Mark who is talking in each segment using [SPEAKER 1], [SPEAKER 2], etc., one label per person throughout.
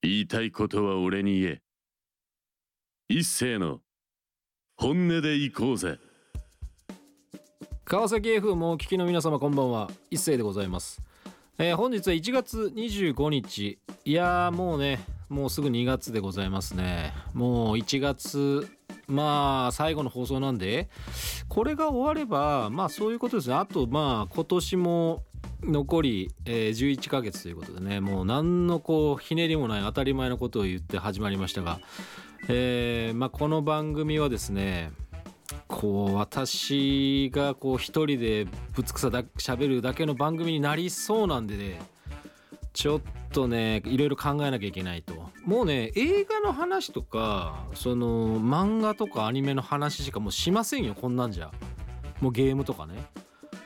[SPEAKER 1] 言いたいことは俺に言え。一斉の本音で行こうぜ。
[SPEAKER 2] 川崎 F もお聞きの皆様こんばんは。一斉でございます、えー本日は1月25日。いやーもうねもうすぐ2月でございますね。もう1月まあ最後の放送なんでこれが終わればまあそういうことですね。あとまあ今年も残り、えー11ヶ月ということでねもう何のこうひねりもない当たり前のことを言って始まりましたが、えーまあ、この番組はですねこう私がこう一人でぶつくさだ喋るだけの番組になりそうなんでねちょっとねいろいろ考えなきゃいけないと。もうね映画の話とかその漫画とかアニメの話しかもうしませんよこんなんじゃ。もうゲームとかね。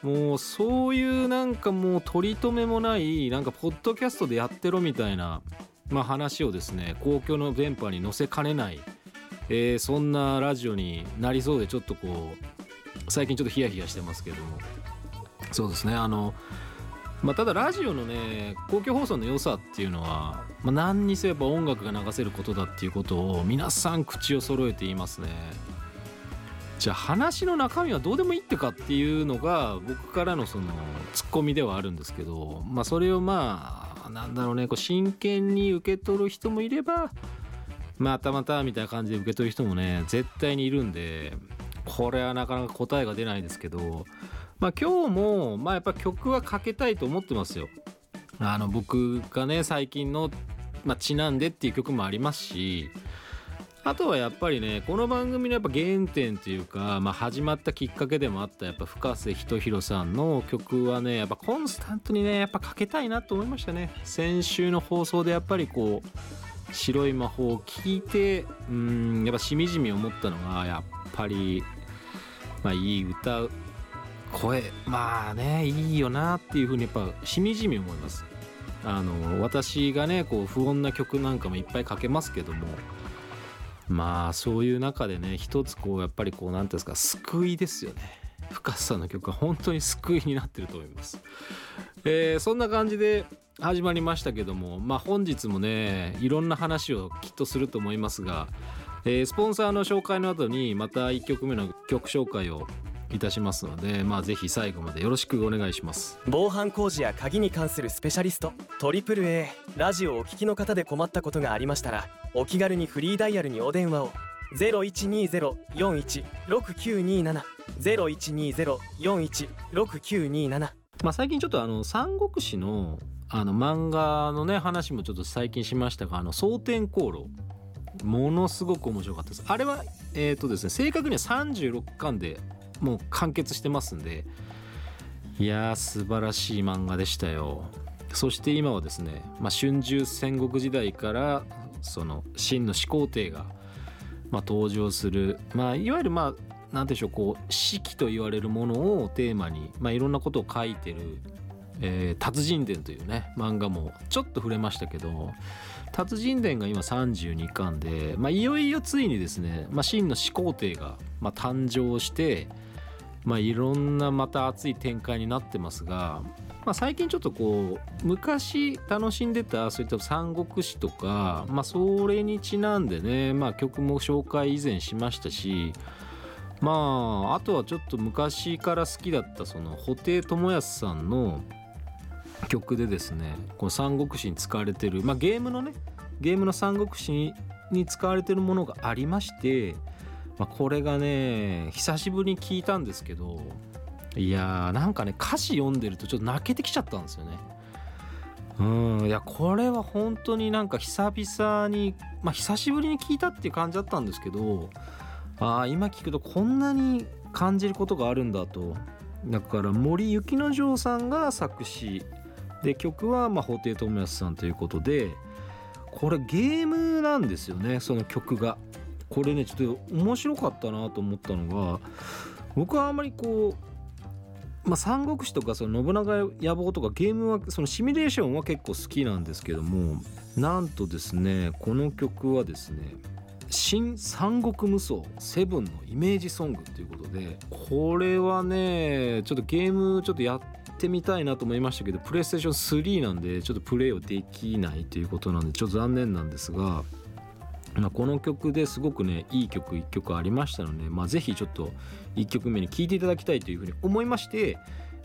[SPEAKER 2] もうそういうなんかもう取り留めもないなんかポッドキャストでやってろみたいな、まあ、話をですね公共の電波に載せかねないえーそんなラジオになりそうでちょっとこう最近ちょっとヒヤヒヤしてますけども。そうですねあのまあただラジオのね公共放送の良さっていうのは、まあ、何にせよやっぱ音楽が流せることだっていうことを皆さん口を揃えて言いますね。じゃあ話の中身はどうでもいいってかっていうのが僕からのそのツッコミではあるんですけどまあそれをまあなんだろうねこう真剣に受け取る人もいればまたまたみたいな感じで受け取る人もね絶対にいるんでこれはなかなか答えが出ないですけどまあ今日もまあやっぱ曲はかけたいと思ってますよ。あの僕がね最近の、まあ、ちなんでっていう曲もありますしあとはやっぱりねこの番組のやっぱ原点というか、まあ、始まったきっかけでもあったやっぱ深瀬仁弘さんの曲はねやっぱコンスタントにねやっぱかけたいなと思いましたね。先週の放送でやっぱりこう白い魔法を聞いてうんやっぱしみじみ思ったのがやっぱりまあいい歌声まあねいいよなっていうふうにやっぱしみじみ思います。あの私がねこう不穏な曲なんかもいっぱいかけますけどもまあそういう中でね一つこうやっぱりこう何ていうんですか救いですよね。深瀬さんの曲は本当に救いになってると思います。えーそんな感じで始まりましたけどもまあ本日もねいろんな話をきっとすると思いますが、えースポンサーの紹介の後にまた1曲目の曲紹介をいたしますのでまあぜひ最後までよろしくお願いします。
[SPEAKER 3] 防犯工事や鍵に関するスペシャリストトリプル a ラジオをお聞きの方で困ったことがありましたらお気軽にフリーダイヤルにお電話を。0120-416927 0120-416927
[SPEAKER 2] まあ最近ちょっとあの三国志のあの漫画のね話もちょっと最近しましたがあの蒼天航路。ものすごく面白かったです。あれはえっ、とですね正確には36巻でもう完結してますんで。いやー素晴らしい漫画でしたよ。そして今はですね、まあ、春秋戦国時代からその秦の始皇帝が、まあ、登場する、まあ、いわゆるまあなんでしょうこう四季と言われるものをテーマに、まあ、いろんなことを書いてる「えー達人伝」というね漫画もちょっと触れましたけど達人伝が今32巻で、まあ、いよいよついにですね、まあ、秦の始皇帝が、まあ、誕生して、まあ、いろんなまた熱い展開になってますが、まあ、最近ちょっとこう昔楽しんでたそういった三国志とか、まあ、それにちなんでね、まあ、曲も紹介以前しましたしまああとはちょっと昔から好きだったその布袋寅泰さんの曲でですねこの三国志に使われてる、まあ、ゲームのねゲームの三国志に使われてるものがありまして、まあ、これがね久しぶりに聞いたんですけどいやーなんかね歌詞読んでるとちょっと泣けてきちゃったんですよね。うんいやこれは本当になんか久々にまあ久しぶりに聞いたっていう感じだったんですけどあー今聞くとこんなに感じることがあるんだとだから森雪之丞さんが作詞で曲はまあ布袋寅泰さんということでこれゲームなんですよねその曲がこれねちょっと面白かったなと思ったのが僕はあんまりこう、まあ、三国志とかその信長野望とかゲームはそのシミュレーションは結構好きなんですけどもなんとですねこの曲はですね新三国無双セブンのイメージソングということでこれはねちょっとゲームちょっとやっってみたいなと思いましたけどプレイステーション3なんでちょっとプレイをできないということなんでちょっと残念なんですが、まあ、この曲ですごくねいい曲1曲ありましたので、まあ、ぜひちょっと1曲目に聴いていただきたいというふうに思いまして、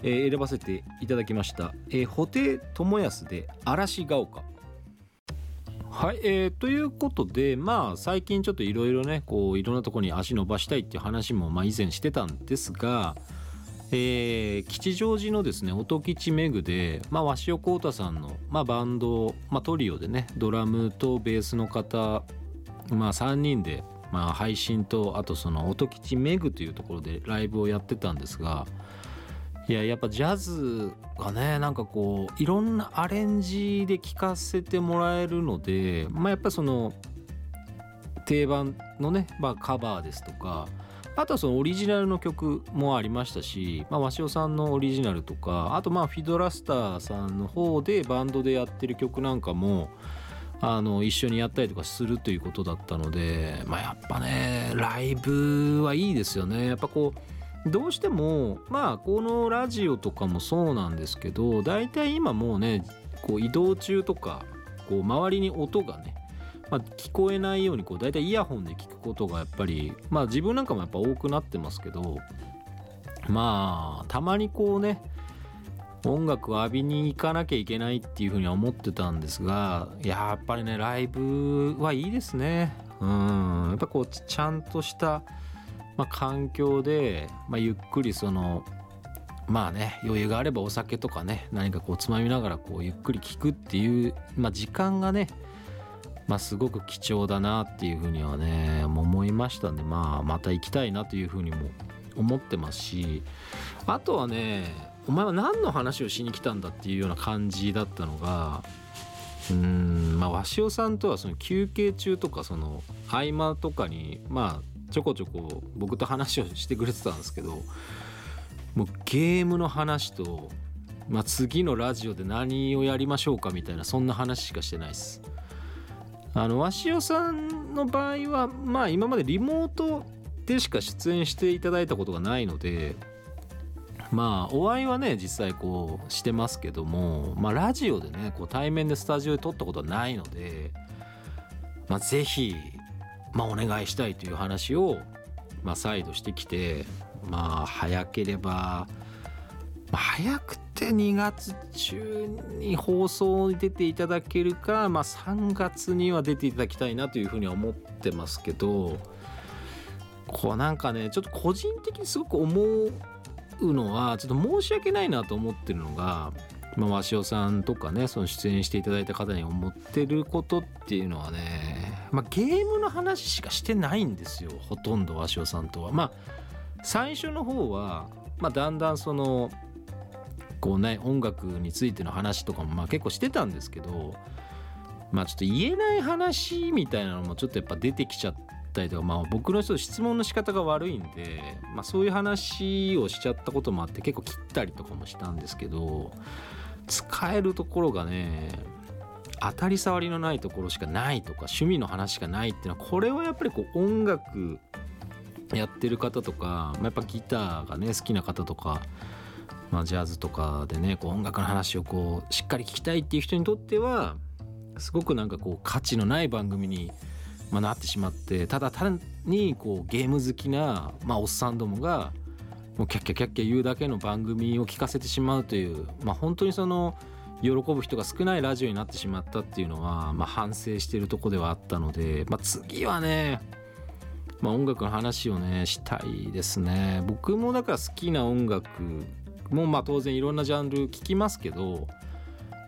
[SPEAKER 2] えー選ばせていただきました、えー、布袋寅泰で「嵐が丘」はい、えーということでまあ最近ちょっといろいろねこういろんなとこに足伸ばしたいっていう話もまあ以前してたんですが、えー吉祥寺のですね音吉メグで、まあ、鷲尾浩太さんの、まあ、バンド、まあ、トリオでねドラムとベースの方、まあ、3人で、まあ、配信とあとその音吉メグというところでライブをやってたんですがいややっぱジャズがねなんかこういろんなアレンジで聴かせてもらえるのでまあやっぱその定番のね、まあ、カバーですとかあとはそのオリジナルの曲もありましたし、まあ、鷲尾さんのオリジナルとかあとまあフィドラスターさんの方でバンドでやってる曲なんかもあの一緒にやったりとかするということだったので、まあ、やっぱねライブはいいですよね。やっぱこうどうしてもまあこのラジオとかもそうなんですけど大体今もうねこう移動中とかこう周りに音がねまあ、聞こえないようにこう大体イヤホンで聞くことがやっぱりまあ自分なんかもやっぱ多くなってますけどまあたまにこうね音楽を浴びに行かなきゃいけないっていうふうには思ってたんですがやっぱりねライブはいいですね。うん。やっぱこうちゃんとした、まあ、環境で、まあ、ゆっくりそのまあね余裕があればお酒とかね何かこうつまみながらこうゆっくり聞くっていう、まあ、時間がねまあ、すごく貴重だなっていうふうにはね思いましたんで、まあ、また行きたいなというふうにも思ってますしあとはねお前は何の話をしに来たんだっていうような感じだったのがうんまあ鷲尾さんとはその休憩中とかその合間とかにまあちょこちょこ僕と話をしてくれてたんですけどもうゲームの話と、まあ、次のラジオで何をやりましょうかみたいなそんな話しかしてないです。あの鷲尾さんの場合はまあ今までリモートでしか出演していただいたことがないのでまあお会いはね実際こうしてますけどもまあラジオでねこう対面でスタジオで撮ったことはないのでまあぜひまあお願いしたいという話をまあ再度してきてまあ早ければまあ早くて2月中に放送に出ていただけるか、まあ、3月には出ていただきたいなというふうには思ってますけどこうなんかねちょっと個人的にすごく思ううのはちょっと申し訳ないなと思ってるのが、まあ、鷲尾さんとかねその出演していただいた方に思ってることっていうのはね、まあ、ゲームの話しかしてないんですよほとんど鷲尾さんとは。まあ最初の方は、まあ、だんだんそのこうね音楽についての話とかもまあ結構してたんですけどまあちょっと言えない話みたいなのもちょっとやっぱ出てきちゃったりとかまあ僕の人質問の仕方が悪いんで、まあ、そういう話をしちゃったこともあって結構切ったりとかもしたんですけど使えるところがね当たり障りのないところしかないとか趣味の話しかないっていうのはこれはやっぱりこう音楽やってる方とか、まあ、やっぱギターがね好きな方とかまあ、ジャズとかでねこう音楽の話をこうしっかり聞きたいっていう人にとってはすごくなんかこう価値のない番組に、まあ、なってしまってただ単にこうゲーム好きな、まあ、おっさんどもがもうキャッキャキャッキャ言うだけの番組を聞かせてしまうという、まあ、本当にその喜ぶ人が少ないラジオになってしまったっていうのは、まあ、反省してるとこではあったので、まあ、次はねまあ、音楽の話をねしたいですね。僕もだから好きな音楽もまあ当然いろんなジャンル聞きますけど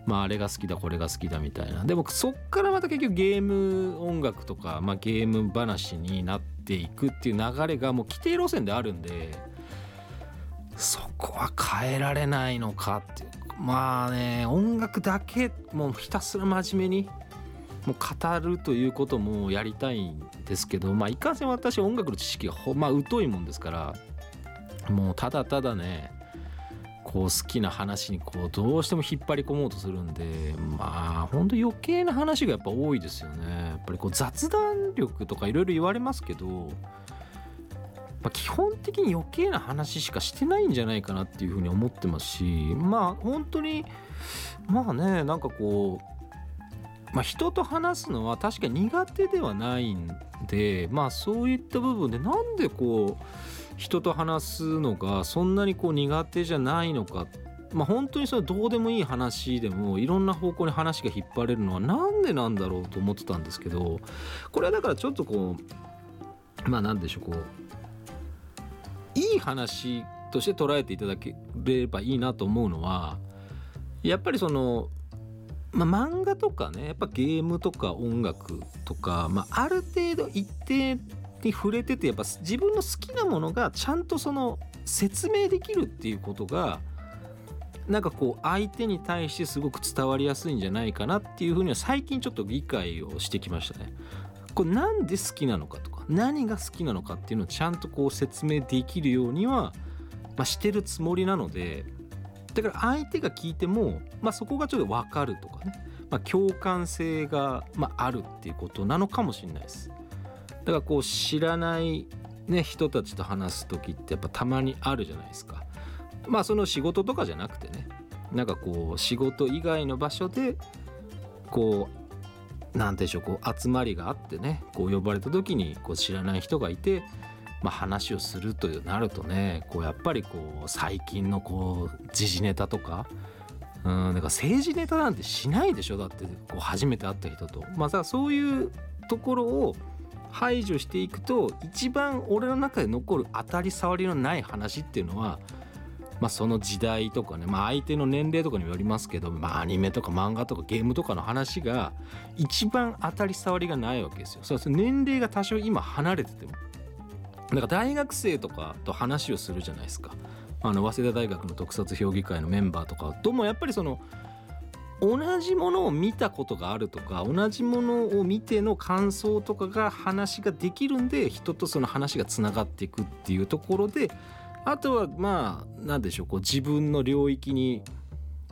[SPEAKER 2] まああれが好きだこれが好きだみたいな。でもそっからまた結局ゲーム音楽とか、まあ、ゲーム話になっていくっていう流れがもう規定路線であるんでそこは変えられないのかっていう。まあね音楽だけもうひたすら真面目にもう語るということもやりたいんですけどまあいかんせん私音楽の知識がほまあ疎いもんですからもうただただねこう好きな話にこうどうしても引っ張り込もうとするんでまあほんと余計な話がやっぱ多いですよね。やっぱりこう雑談力とかいろいろ言われますけどまあ、基本的に余計な話しかしてないんじゃないかなっていうふうに思ってますしまあ本当にまあねなんかこう、まあ、人と話すのは確かに苦手ではないんでまあそういった部分でなんでこう人と話すのがそんなにこう苦手じゃないのか。まあ本当にそのどうでもいい話でもいろんな方向に話が引っ張れるのはなんでなんだろうと思ってたんですけどこれはだからちょっとこうまあなんでしょうこういい話として捉えていただければいいなと思うのはやっぱりその、まあ、漫画とかねやっぱゲームとか音楽とか、まあ、ある程度一定に触れててやっぱ自分の好きなものがちゃんとその説明できるっていうことがなんかこう相手に対してすごく伝わりやすいんじゃないかなっていうふうには最近ちょっと理解をしてきましたね。これなんで好きなのかとか何が好きなのかっていうのをちゃんとこう説明できるようには、まあ、してるつもりなのでだから相手が聞いても、まあ、そこがちょっと分かるとかね、まあ、共感性が、まあ、あるっていうことなのかもしれないです。だからこう知らないね人たちと話す時ってやっぱたまにあるじゃないですか。まあその仕事とかじゃなくてねなんかこう仕事以外の場所でこう何てうんでしょうこう集まりがあってねこう呼ばれた時にこう知らない人がいて、まあ、話をするとなるとねこうやっぱりこう最近のこう時事ネタとかうんだか政治ネタなんてしないでしょだってこう初めて会った人と。まあさそういうところを排除していくと一番俺の中で残る当たり障りのない話っていうのはまあ、その時代とかね、まあ、相手の年齢とかにもよりますけど、まあ、アニメとか漫画とかゲームとかの話が一番当たり障りがないわけですよ。そう年齢が多少今離れてても。だか大学生とかと話をするじゃないですか。あの早稲田大学の特撮評議会のメンバーとかともやっぱりその同じものを見たことがあるとか同じものを見ての感想とかが話ができるんで人とその話がつながっていくっていうところであとはまあ何でしょうこう自分の領域に、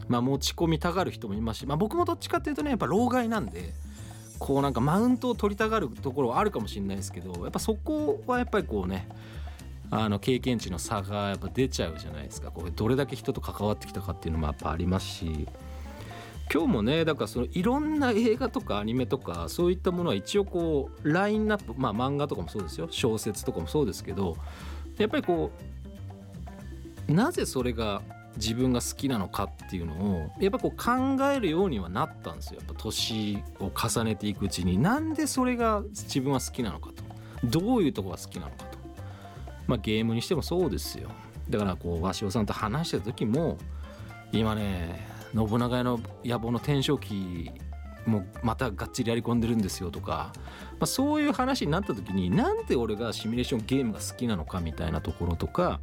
[SPEAKER 2] まあ、持ち込みたがる人もいますし、まあ、僕もどっちかっていうとねやっぱ老害なんでこうなんかマウントを取りたがるところはあるかもしれないですけどやっぱそこはやっぱりこうねあの経験値の差がやっぱ出ちゃうじゃないですか。これどれだけ人と関わってきたかっていうのもやっぱありますし。今日もねだからそのいろんな映画とかアニメとかそういったものは一応こうラインナップまあ漫画とかもそうですよ。小説とかもそうですけどやっぱりこうなぜそれが自分が好きなのかっていうのをやっぱこう考えるようにはなったんですよ。やっぱ年を重ねていくうちに。なんでそれが自分は好きなのかと。どういうとこが好きなのかと。まあゲームにしてもそうですよ。だからこう鷲尾さんと話してた時も今ね信長の野望の天正期もまたがっちりやり込んでるんですよとか、まあ、そういう話になった時になんで俺がシミュレーションゲームが好きなのかみたいなところとか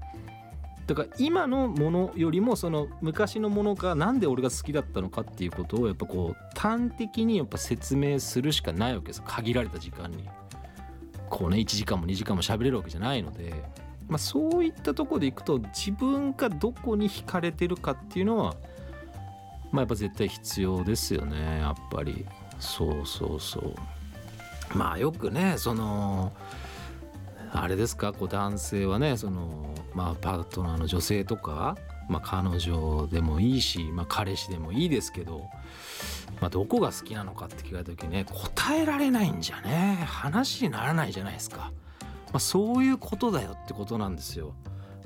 [SPEAKER 2] だから今のものよりもその昔のものが何で俺が好きだったのかっていうことをやっぱこう端的にやっぱ説明するしかないわけです。限られた時間に。こうね1時間も2時間も喋れるわけじゃないので、まあ、そういったとこでいくと自分がどこに惹かれてるかっていうのはまあやっぱ絶対必要ですよねやっぱり。そうそうそう。まあよくねそのあれですかこう男性はねそのまあ、パートナーの女性とか、まあ、彼女でもいいし、まあ、彼氏でもいいですけど、まあ、どこが好きなのかって聞かれた時ね答えられないんじゃね話にならないじゃないですか、まあ、そういうことだよってことなんですよ。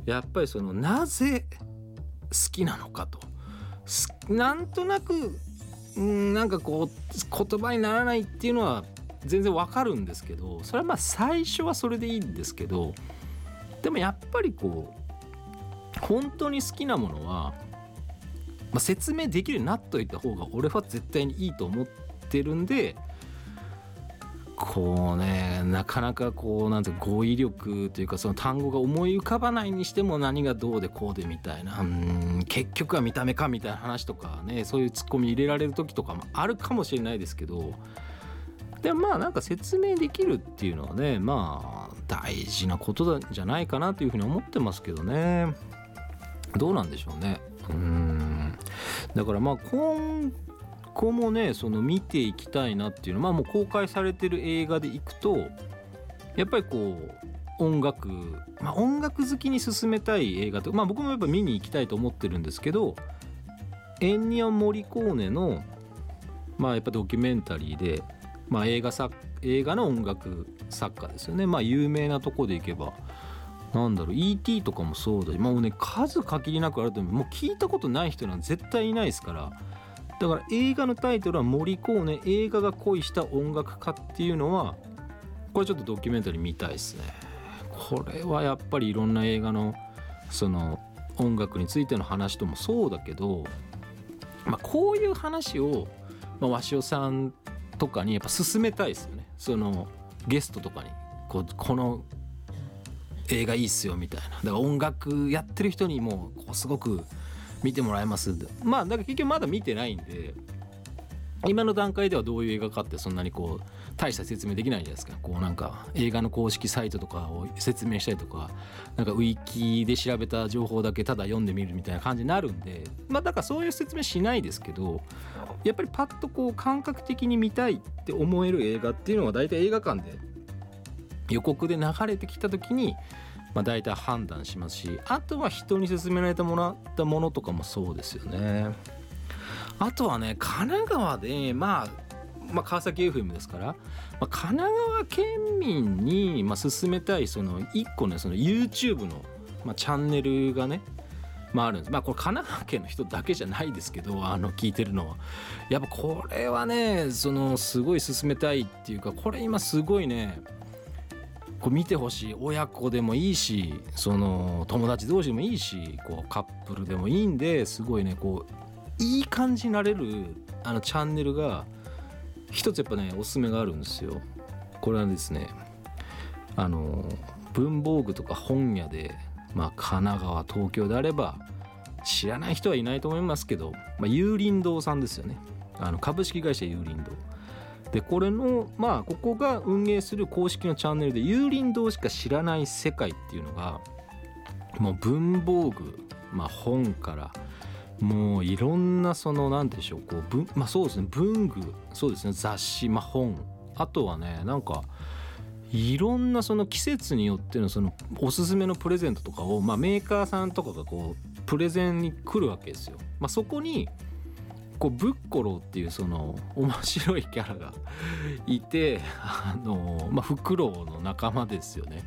[SPEAKER 2] やっぱりそのなぜ好きなのかと。なんとなくんなんかこう言葉にならないっていうのは全然わかるんですけどそれはまあ最初はそれでいいんですけどでもやっぱりこう本当に好きなものは、まあ、説明できるようになっといた方が俺は絶対にいいと思ってるんでこうねなかなかこうなんて語彙力というかその単語が思い浮かばないにしても何がどうでこうでみたいな。うん。結局は見た目かみたいな話とかねそういうツッコミ入れられる時とかもあるかもしれないですけど。でもまあなんか説明できるっていうのはねまあ大事なことじゃないかなというふうに思ってますけどね。どうなんでしょうね。うん。だからまあ今後もねその見ていきたいなっていうのは、まあ、もう公開されてる映画でいくとやっぱりこう音楽まあ音楽好きに勧めたい映画とまあ僕もやっぱ見に行きたいと思ってるんですけどエンニア・モリコーネのまあやっぱドキュメンタリーで、まあ、映画作映画の音楽作家ですよねまあ有名なとこでいけばなんだろう E.T. とかもそうだしもうね数限りなくあると思うもう聞いたことない人なんて絶対いないですからだから映画のタイトルは「モリコーネ映画が恋した音楽家」っていうのはこれちょっとドキュメンタリー見たいですね。これはやっぱりいろんな映画のその音楽についての話ともそうだけど、まあ、こういう話を、まあ、鷲尾さんとかにやっぱ進めたいですよね。そのゲストとかに。こうこの映画いいっすよみたいな。だから音楽やってる人にもこうすごく見てもらえます？まあだから結局まだ見てないんで今の段階ではどういう映画かってそんなにこう大した説明できないじゃないですか。こうなんか映画の公式サイトとかを説明したりとかなんかウィキで調べた情報だけただ読んでみるみたいな感じになるんでまあだからそういう説明しないですけどやっぱりパッとこう感覚的に見たいって思える映画っていうのは大体映画館で予告で流れてきた時にまあ、大体判断しますしあとは人に勧められてもらったものとかもそうですよね。あとはね神奈川でまあまあ、川崎 FM ですから、まあ、神奈川県民に、まあ、勧めたいその1個ねその YouTube の、まあ、チャンネルがね、まあ、あるんです。まあこれ神奈川県の人だけじゃないですけどあの聞いてるのは。やっぱこれはねそのすごい勧めたいっていうかこれ今すごいねこう見てほしい親子でもいいしその友達同士でもいいしこうカップルでもいいんですごいねこういい感じになれるあのチャンネルが一つやっぱねおすすめがあるんですよ。これはですねあの文房具とか本屋で、まあ、神奈川東京であれば知らない人はいないと思いますけど、まあ、有林堂さんですよねあの株式会社有林堂でこれのまあここが運営する公式のチャンネルで有林堂しか知らない世界っていうのがもう文房具、まあ、本からもういろんなその何でしょうこう文まあそうですね文具そうですね雑誌、まあ、本あとはねなんかいろんなその季節によってのそのおすすめのプレゼントとかを、まあ、メーカーさんとかがこうプレゼンに来るわけですよ。まあ、そこにこうブッコローっていうその面白いキャラがいてあの、まあ、フクロウの仲間ですよね。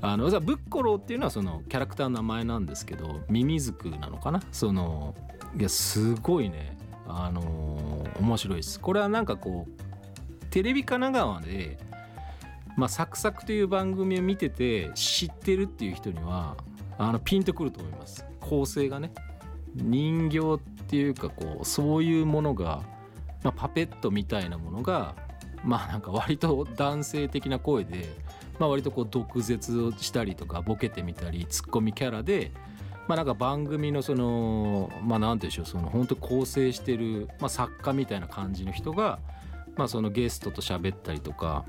[SPEAKER 2] あのブッコローっていうのはそのキャラクターの名前なんですけどミミズクなのかな？そのいやすごいね。あの面白いです。これはなんかこうテレビ神奈川でまあ、サクサクという番組を見てて知ってるっていう人にはあのピンとくると思います。構成がね。人形っていうかこうそういうものが、まあ、パペットみたいなものがまあなんか割と男性的な声で、まあ、割とこう毒舌をしたりとかボケてみたりツッコミキャラで、まあ、なんか番組のそのまあ何て言うんでしょうその本当構成してる、まあ、作家みたいな感じの人が、まあ、そのゲストと喋ったりとか、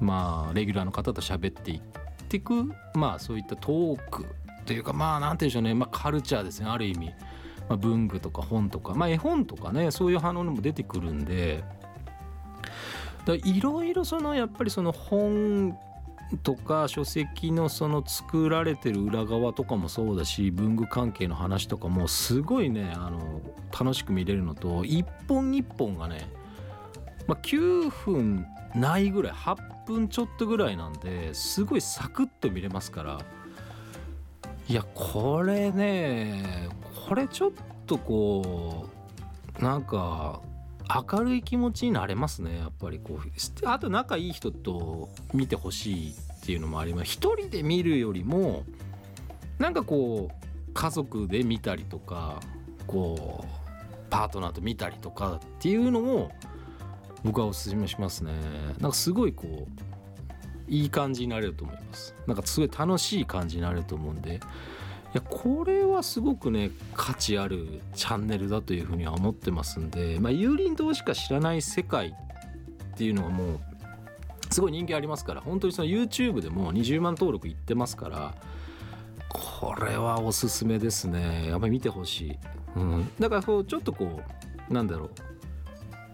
[SPEAKER 2] まあ、レギュラーの方と喋っていってく、まあ、そういったトークというかまあ何て言うんでしょうね、まあ、カルチャーですねある意味。まあ、文具とか本とか、まあ、絵本とかねそういう反応も出てくるんでいろいろそのやっぱりその本とか書籍のその作られてる裏側とかもそうだし文具関係の話とかもすごいねあの楽しく見れるのと一本一本がね、まあ、9分ないぐらい8分ちょっとぐらいなんですごいサクッと見れますからいやこれねこれちょっとこうなんか明るい気持ちになれますね。やっぱりこうあと仲いい人と見てほしいっていうのもあります。一人で見るよりもなんかこう家族で見たりとかこうパートナーと見たりとかっていうのを僕はおすすめしますね。なんかすごいこういい感じになれると思います。なんかすごい楽しい感じになれると思うんで。やこれはすごくね価値あるチャンネルだというふうには思ってますんで、まあ、有林堂しか知らない世界っていうのはもうすごい人気ありますから本当にその YouTube でも20万登録いってますからこれはおすすめですね。やっぱり見てほしい、うん、だからこうちょっとこうなんだろう。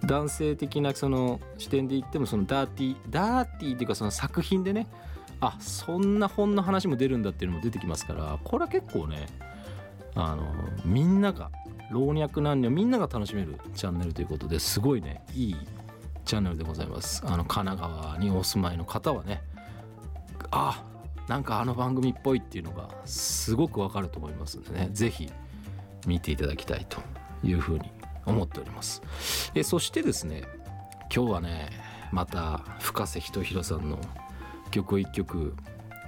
[SPEAKER 2] 男性的なその視点で言ってもそのダーティーダーティーっていうかその作品でねあそんな本の話も出るんだっていうのも出てきますからこれは結構ねあのみんなが老若男女みんなが楽しめるチャンネルということですごいねいいチャンネルでございます。あの神奈川にお住まいの方はねあなんかあの番組っぽいっていうのがすごくわかると思いますんでね是非見ていただきたいというふうに思っております。えそしてですね今日はねまた深瀬仁弘さんの曲を一曲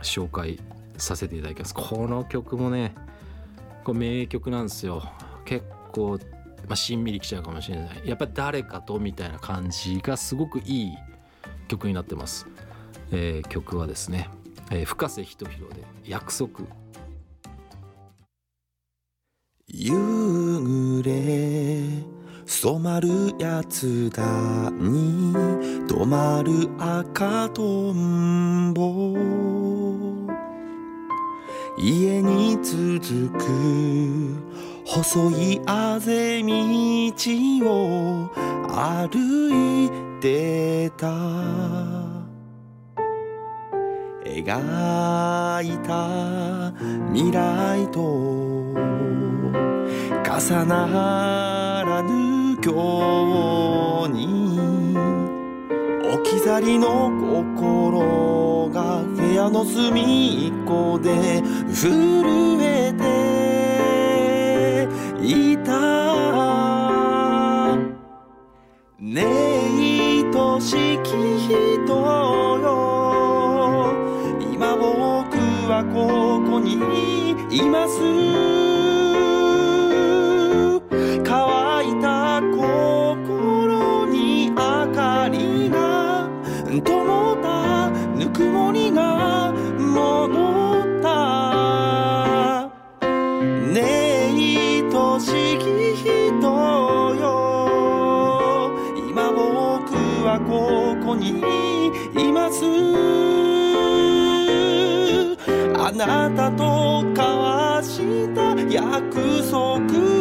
[SPEAKER 2] 紹介させていただきます。この曲もねこれ名曲なんですよ。結構、まあ、しんみりきちゃうかもしれない。やっぱり誰かとみたいな感じがすごくいい曲になってます、えー曲はですね、えー深瀬仁弘で「約束」
[SPEAKER 4] 夕暮れ染まるやつだに止まる赤とんぼ。家に続く細いあぜ道を歩いてた。描いた未来と重ならぬ今日に置き去りの心が部屋の隅っこで震えていた。ねえ愛しき人よ今僕はここにいますあなたと交わした約束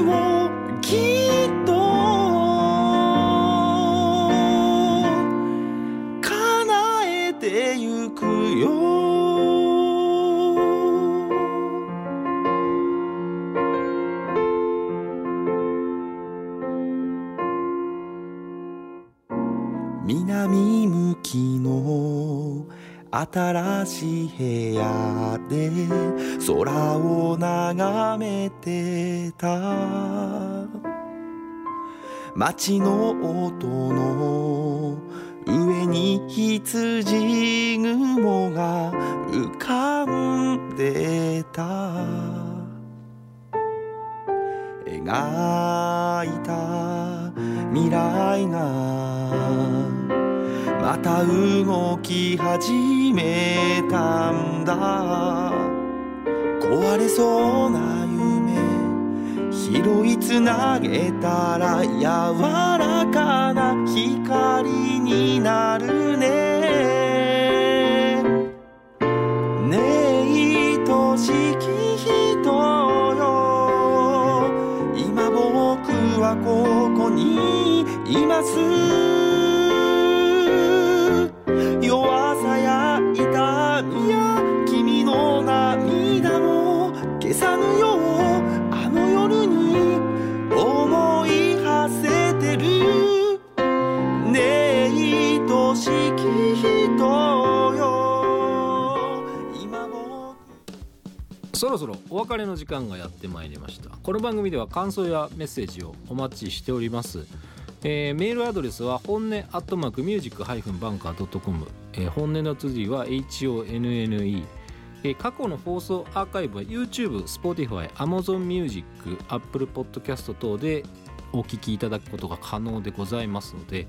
[SPEAKER 4] 新しい部屋で空を眺めてた。街の音の上に羊雲が浮かんでた。描いた未来がまた動き始めたんだ。壊れそうな夢拾いつなげたら柔らかな光になるね。ねえ愛しき人よ。今僕はここにいます。
[SPEAKER 2] お別れの時間がやってまいりました。この番組では感想やメッセージをお待ちしております、えーメールアドレスは本音アットマークミュージックハイフンバンカー .com、えー本音の綴りは HONNE え過去の放送アーカイブは YouTube、Spotify、Amazon Music、Apple Podcast 等でお聞きいただくことが可能でございますので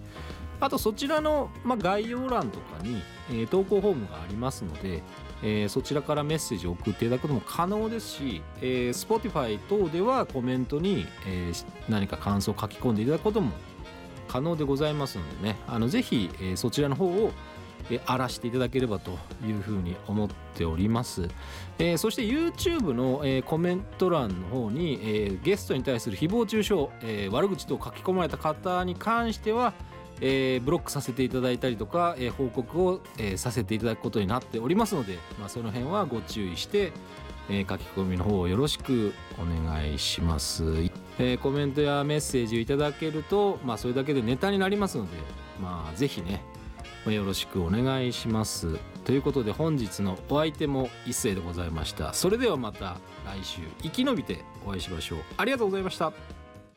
[SPEAKER 2] あとそちらの、まあ、概要欄とかに、えー投稿フォームがありますので、えーそちらからメッセージを送っていただくことも可能ですし、えー Spotify 等ではコメントに、えー何か感想を書き込んでいただくことも可能でございますのでね。あのぜひ、えーそちらの方を荒らしていただければというふうに思っております、えーそして YouTube の、えーコメント欄の方に、えーゲストに対する誹謗中傷、えー悪口等書き込まれた方に関しては、えーブロックさせていただいたりとか、えー報告を、えーさせていただくことになっておりますので、まあ、その辺はご注意して、え書き込みの方をよろしくお願いします、えコメントやメッセージをいただけると、まあ、それだけでネタになりますので、まあ、ぜひねまよろしくお願いします。ということで本日のお相手も一斉でございました。それではまた来週生き延びてお会いしましょう。ありがとうございました。